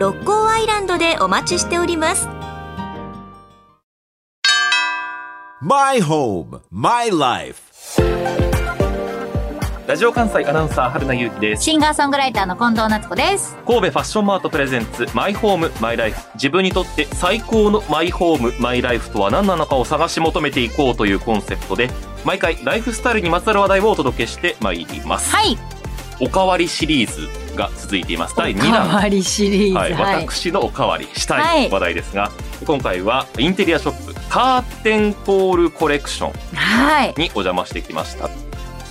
六甲アイランドでお待ちしております My home, my life. ラジオ関西アナウンサー春名優輝ですシンガーソングライターの近藤夏子です。神戸ファッションマートプレゼンツマイホームマイライフ自分にとって最高のマイホームマイライフとは何なのかを探し求めていこうというコンセプトで毎回ライフスタイルにまつわる話題をお届けしてまいります、はい。おかわりシリーズが続いています。第2おか弾わりシリーズ。はい、はい。私のおかわりしたはい。い話題ですが、今回はインテリアショップカーテンコールコレクションはい。にお邪魔してきました。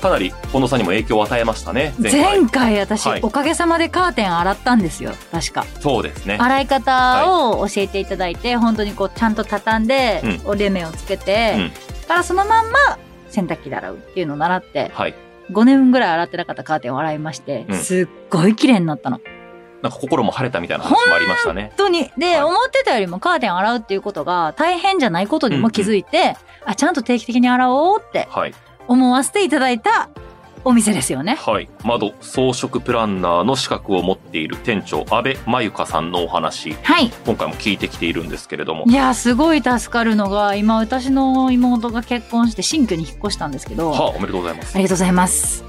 かなり近藤さんにも影響を与えましたね前回。私、はい。おかげさまでカーテン洗ったんですよ。確か。そうですね。洗い方を教えていただいて、本当にこうちゃんと畳んで、うん。折れ目をつけて、からそのまんま洗濯機で洗うっていうのを習って、はい5年ぐらい洗ってなかったカーテンを洗いまして、うん。すっごい綺麗になったの。なんか心も晴れたみたいな話もありましたね。本当に。で、はい。思ってたよりもカーテン洗うっていうことが大変じゃないことにも気づいて、あ、ちゃんと定期的に洗おうってはい。思わせていただいたお店ですよね。はい。窓装飾プランナーの資格を持っている店長安倍真由香さんのお話。はい。今回も聞いてきているんですけれども。いや、すごい助かるのが、今私の妹が結婚して新居に引っ越したんですけど、はあおめでとうございます。ありがとうございます。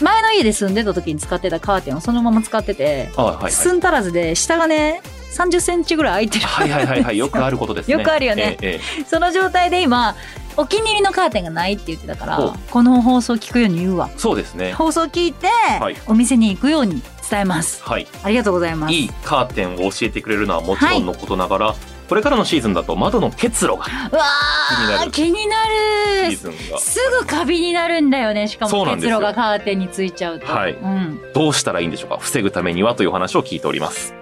前の家で住んでた時に使ってたカーテンをそのまま使ってて、はいはい。はい寸足らずで下がね、30センチぐらい空いてる。はいはいはいはい。よくあることですね。よくあるよね。えええ。その状態で今、お気に入りのカーテンがないって言ってたから、この放送聞くように言うわ。えそうですね。放送聞いて、はい。お店に行くように伝えます。はい。ありがとうございます。いいカーテンを教えてくれるのはもちろんのことながら、これからのシーズンだと窓の結露がうわ気になる。すぐカビになるんだよね。しかも結露がカーテンについちゃうと、はい。うん、どうしたらいいんでしょうか。防ぐためにはという話を聞いております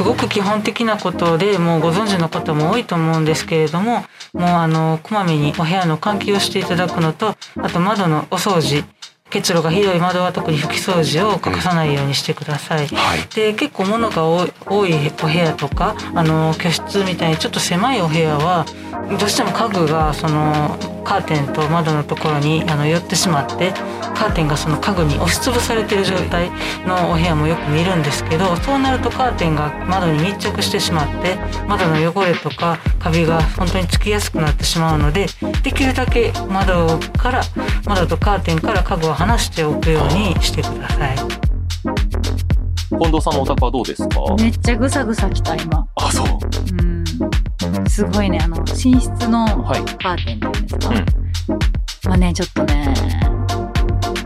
すごく基本的なことでもうご存知の方も多いと思うんですけれどももうあのこまめにお部屋の換気をしていただくのとあと窓のお掃除結露がひどい窓は特に拭き掃除を欠かさないようにしてください。はいで結構物が多い多いお部屋とかあの居室みたいにちょっと狭いお部屋はどうしても家具がそのカーテンと窓のところにあの寄ってしまってカーテンがその家具に押しつぶされている状態のお部屋もよく見るんですけどそうなるとカーテンが窓に密着してしまって窓の汚れとかカビが本当につきやすくなってしまうのでできるだけ窓から窓とカーテンから家具を離しておくようにしてください。近藤さんのお宅はどうですか？めっちゃぐさぐさきた今すごいねあの寝室のはい。カーテンっていうんですか、うん。はねちょっとね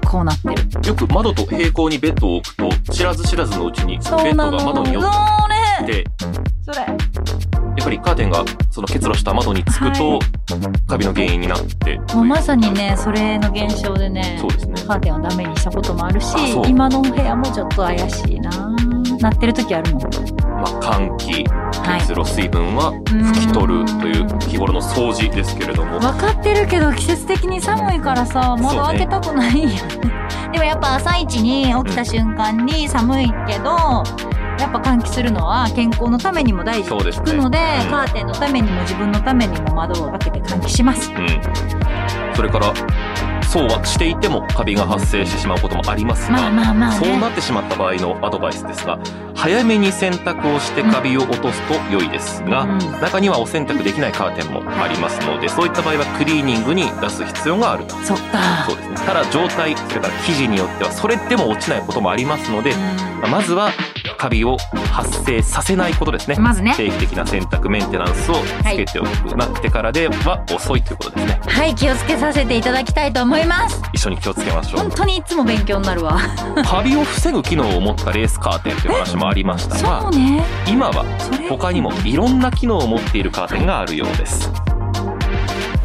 こうなってる。よく窓と平行にベッドを置くと知らず知らずのうちにベッドが窓に寄そっれ。てそれ。やっぱりカーテンがその結露した窓につくと、はい。カビの原因になってもうまさにねそれの現象でねそうですね。カーテンをダメにしたこともあるし今のお部屋もちょっと怪しいななってる時あるもんまあ、換気はい。結露水分は拭き取るという日頃の掃除ですけれども。分かってるけど季節的に寒いからさ窓開けたくないよね。でもやっぱ朝一に起きた瞬間に寒いけど、やっぱ換気するのは健康のためにも大事。そうですね。聞くのでうん。カーテンのためにも自分のためにも窓を開けて換気します。うん、それからそうはしていてもカビが発生してしまうこともありますが、まあまあまあね。そうなってしまった場合のアドバイスですが早めに洗濯をしてカビを落とすと良いですが、うん。中にはお洗濯できないカーテンもありますのでそういった場合はクリーニングに出す必要があると。そっか。そうです。ね、ただ状態それから生地によってはそれでも落ちないこともありますので、まあまずはカビを発生させないことですね。まずね定期的な洗濯メンテナンスをつけておく、なってからでは遅いということですね。はい気をつけさせていただきたいと思います一緒に気をつけましょ本う。当にいつも勉強になるわカビを防ぐ機能を持ったレースカーテンという話もありましたそがう、ね今は他にもいろんな機能を持っているカーテンがあるようです。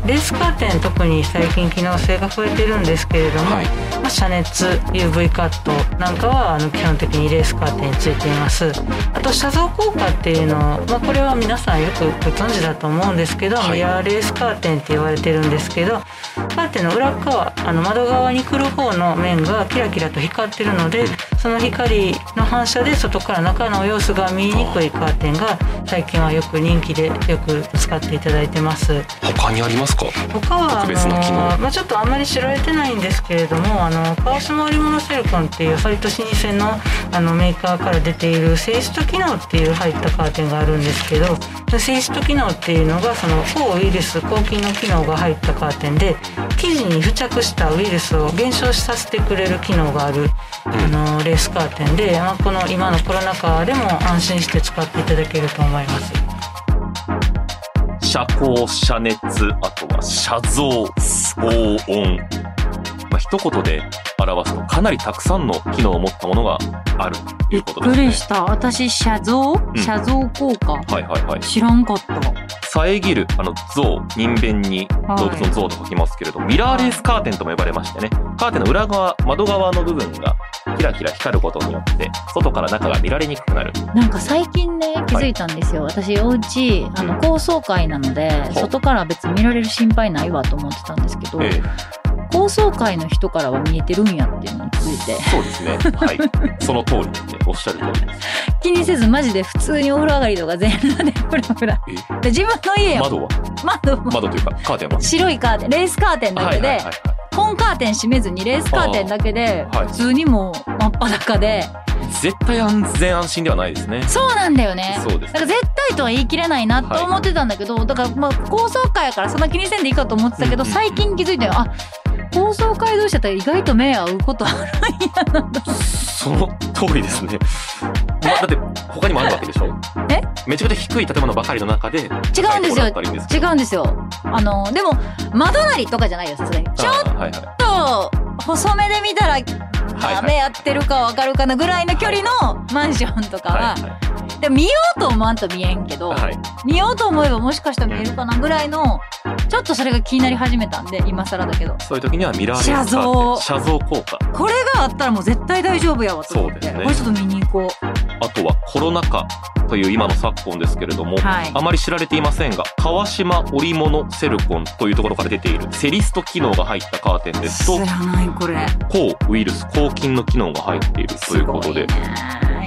レースカーテン特に最近機能性が増えてるんですけれども、はい。まあ、遮熱 UV カットなんかはあの基本的にレースカーテンについています。あと遮像効果っていうのを、まあ、これは皆さんよくご存知だと思うんですけど、はい。ミラーレースカーテンって言われてるんですけどカーテンの裏側あの窓側に来る方の面がキラキラと光ってるのでその光の反射で外から中の様子が見えにくいカーテンが最近はよく人気でよく使っていただいてます。他にありますか？他はあ特別な機能。の、まあ、ちょっとあんまり知られてないんですけれどもあの川島織物セルコンっていう割と老舗のあのメーカーから出ているセイスト機能っていう入ったカーテンがあるんですけどそのセイスト機能っていうのがその抗ウイルス抗菌の機能が入ったカーテンで生地に付着したウイルスを減少させてくれる機能がある、あのレースカーテンで、まあ、この今のコロナ禍でも安心して使っていただけると思います。遮光、遮熱、あとは遮像、騒音。まあ、一言で表すとかなりたくさんの機能を持ったものがあるということですねびっくり。した。私、遮像ん遮像効果、はいはいはい。知らんかった。遮る、あの、像、人弁に動物の像と書きますけれども、ミラーレースカーテンとも呼ばれましてね、カーテンの裏側、窓側の部分がキラキラ光ることによって、外から中が見られにくくなる。なんか最近ね、気づいたんですよ。私、お家、あの、高層階なので、ほう。外から別に見られる心配ないわと思ってたんですけど、ええ、高層階の人からは見えてるんやっていうのに気づいて、そうですね。はい。その通りですね。おっしゃる通りです。気にせずマジで普通にお風呂上がりとか全裸でフラフラ。え？で自分の家やん窓は？窓も窓というか、カーテンは？白いカーテン、レースカーテンだけで、はいはいはいはい。本カーテン閉めずにレースカーテンだけで、普通にもう真っ裸で、絶対安全安心ではないですね。そうなんだよね。そうですだから絶対とは言い切れないなと思ってたんだけど、だからまあ高層階やからそんな気にせんでいいかと思ってたけど、最近気づいたよ。あ、高層階同士だったら意外と目合うことあるんやなと。その通りですね。まあ、だって、他にもあるわけでしょ？え？めちゃくちゃ低い建物ばかりの中で、違うんですよ。違うんですよ。あの、でも、窓なりとかじゃないよ、さすがに。ちょっ。と、細めで見たら、はいはい目合ってるかわかるかなぐらいの距離のマンションとかは、はいでも見ようと思わんと見えんけど。見ようと思えばもしかしたら見えるかなぐらいの、ちょっとそれが気になり始めたんで、今更だけど。そういう時にはミラーレースカーテン遮像効果。これがあったらもう絶対大丈夫やわと思って。そうですねこれちょっと見に行こあとはコロナ禍という今の昨今ですけれども、はいあまり知られていませんが、川島織物セルコンというところから出ているセリスト機能が入ったカーテンう。ですと、知らない、これ。抗ウイルス、抗菌の機能が入っているということで、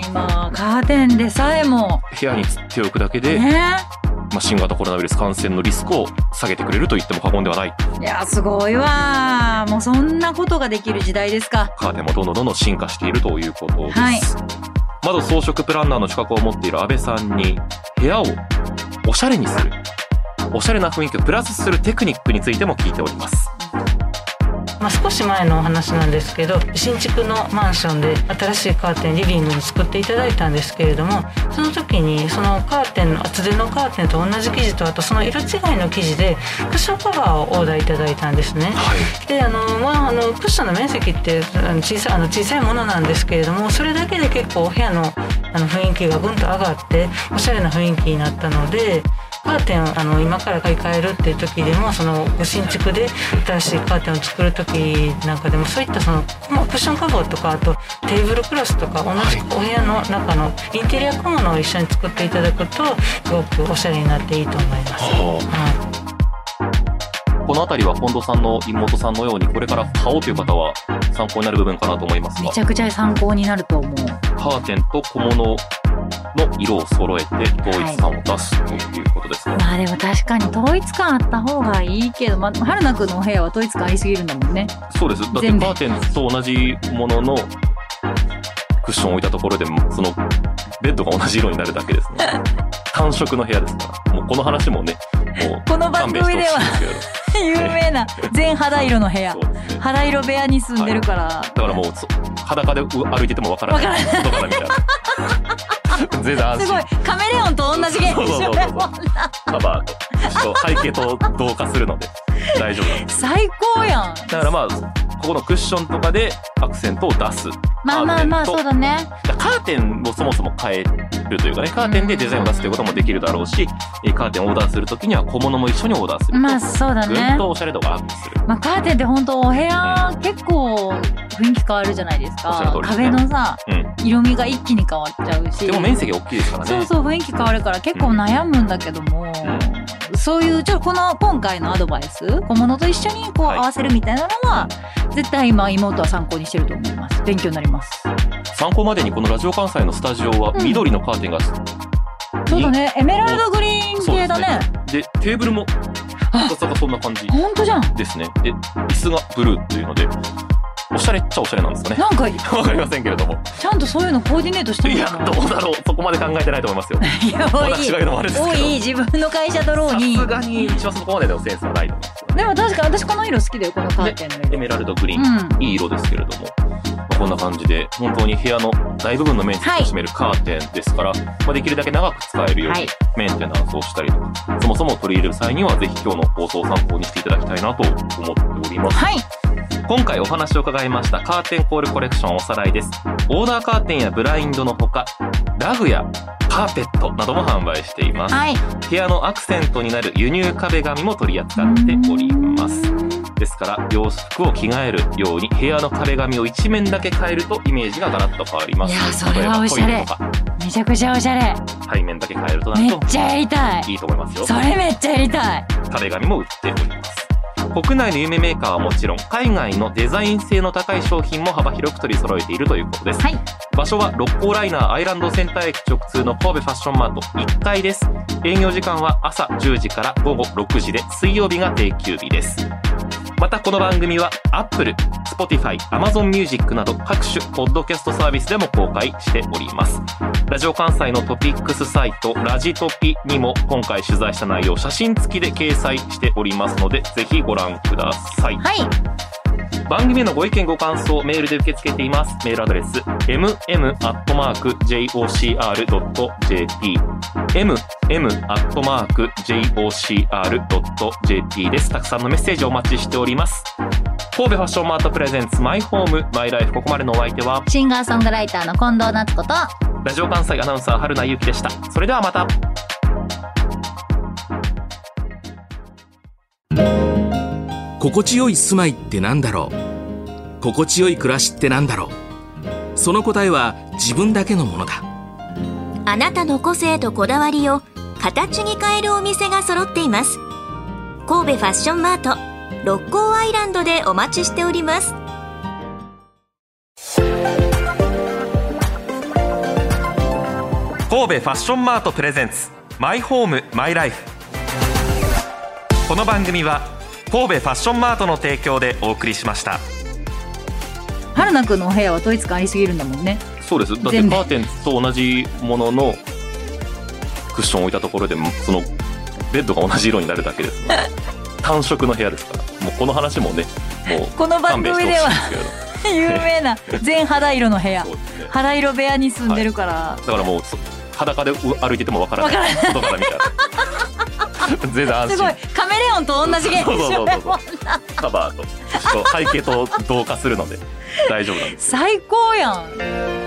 今、カーテンでさえも、部屋につっておくだけで、ね。まあ、新型コロナウイルス感染のリスクを下げてくれると言っても過言ではない。いや、すごいわ。もうそんなことができる時代ですか。カーテンもどんどんどんどん進化しているということです。はい窓装飾プランナーの資格を持っている安部さんに、部屋をおしゃれにする、おしゃれな雰囲気をプラスするテクニックについても聞いております。まあ、少し前のお話なんですけど新築のマンションで新しいカーテンリビングに作っていただいたんですけれどもその時にそのカーテンの厚手のカーテンと同じ生地とあとその色違いの生地でクッションカバーをオーダーいただいたんですね。はい。であのまああのクッションの面積って小さいあの小さいものなんですけれどもそれだけで結構お部屋のあの雰囲気がぐんと上がっておしゃれな雰囲気になったのでカーテンをあの今から買い替えるっていう時でもそのご新築で新しいカーテンを作る時なんかでもそういったそのまあクッションカバーとかあとテーブルクロスとか同じお部屋の中のインテリア小物を一緒に作っていただくとすごくおしゃれになっていいと思います。はいこのあたりは近藤さんの妹さんのようにこれから買おうという方は参考になる部分かなと思いますがめちゃくちゃ参考になると思う。カーテンと小物の色を揃えて統一感を出すということですね。まあでも確かに統一感あった方がいいけど、まあ、春菜くんのお部屋は統一感ありすぎるんだもんね。そうです。だってカーテンと同じもののクッションを置いたところでも、そのベッドが同じ色になるだけですね。単色の部屋ですから。もうこの話もね、もうこの番組では有名な全肌色の部屋 ね。肌色部屋に住んでるから。だからもうそ裸でう歩いててもわからない。わ外から見たら。全然安心。すごい。カメレオンと同じ現象やもんな。カバーと。背景と同化するので大丈夫。最高やん。だからまあ、ここのクッションとかでアクセントを出すまあまあまあ、そうだね。カーテンをそもそも変えるというかねカーテンでデザインを出すということもできるだろうしえーカーテンをオーダーするときには小物も一緒にオーダーすると、まあそうだぐねん。とおしゃれ度がアップするまあカーテンって本当お部屋結構雰囲気変わるじゃないですか。すねのさ、うん色味が一気に変わっちゃうし。でも面積大きいですからねそうそう雰囲気変わるから結構悩むんだけども、そういうちょっとこの今回のアドバイス小物と一緒にこうはい。合わせるみたいなのは、絶対今妹は参考にしてると思います。勉強になります。参考までにこのラジオ関西のスタジオはうん。緑のカーテンが、そうだね。エメラルドグリーン系だね。でテーブルもそんな感じ本当じゃん。ですね。で椅子がブルーっていうのでおしゃれっちゃおしゃれなんですかね。なんかわかりませんけれども。ちゃんとそういうのコーディネートしてるいやどうだろう。そこまで考えてないと思いますよ。いや多い。多い。自分の会社だろうさにすがに一応そこまでのセンスはないと思いますでも確か私この色好きだよこのカーテンの色。エメラルドグリーン、うん。いい色ですけれども、まあこんな感じで本当に部屋の大部分の面積を占めるカーテンですから、まあ、できるだけ長く使えるようにはい。メンテナンスをしたりとか、そもそも取り入れる際にはぜひ今日の放送を参考にしていただきたいなと思っております。はい今回お話を伺いましたカーテンコールコレクションおさらいです。オーダーカーテンやブラインドのほか、ラグやカーペットなども販売しています。はい部屋のアクセントになる輸入壁紙も取り扱っております。ですから洋服を着替えるように部屋の壁紙を一面だけ変えるとイメージがガラッと変わります。いやそれはおしゃれめちゃくちゃおしゃれ背面だけ変えるとなるとめっちゃやりたいいいと思いますよ。それめっちゃやりたい壁紙も売っております。国内の有名メーカーはもちろん海外のデザイン性の高い商品も幅広く取り揃えているということです。はい場所は六甲ライナーアイランドセンター駅直通の神戸ファッションマート1階です。営業時間は朝10時から午後6時で水曜日が定休日です。またこの番組は Apple、Spotify、Amazon Music など各種ポッドキャストサービスでも公開しております。ラジオ関西のトピックスサイトラジトピにも今回取材した内容写真付きで掲載しておりますのでぜひご覧ください。はい番組へのご意見ご感想メールで受け付けています。メールアドレス mm.jocr.jp mm.jocr.jp です。たくさんのメッセージをお待ちしております。神戸ファッションマートプレゼンツマイホームマイライフここまでのお相手はシンガーソングライターの近藤夏子とラジオ関西アナウンサー春名由紀でした。それではまた。心地よい住まいってなんだろう？心地よい暮らしってなんだろう？その答えは自分だけのものだ。あなたの個性とこだわりを形に変えるお店が揃っています。神戸ファッションマート六甲アイランドでお待ちしております。神戸ファッションマートプレゼンツマイホームマイライフ。この番組は神戸ファッションマートの提供でお送りしました春菜くんのお部屋は統一感ありすぎるんだもんね。そうです。だってカーテンと同じもののクッションを置いたところでもそのベッドが同じ色になるだけですので 単色の部屋ですから。もうこの話もねもうこの番組では 有名な全肌色の部屋。ね。肌色部屋に住んでるから、だからもうそ裸でう歩いててもわからない。わ外から見たら 全然安心。すごい。カメレオンと同じ現象カバーとと背景と同化するので大丈夫なんですよ。最高やん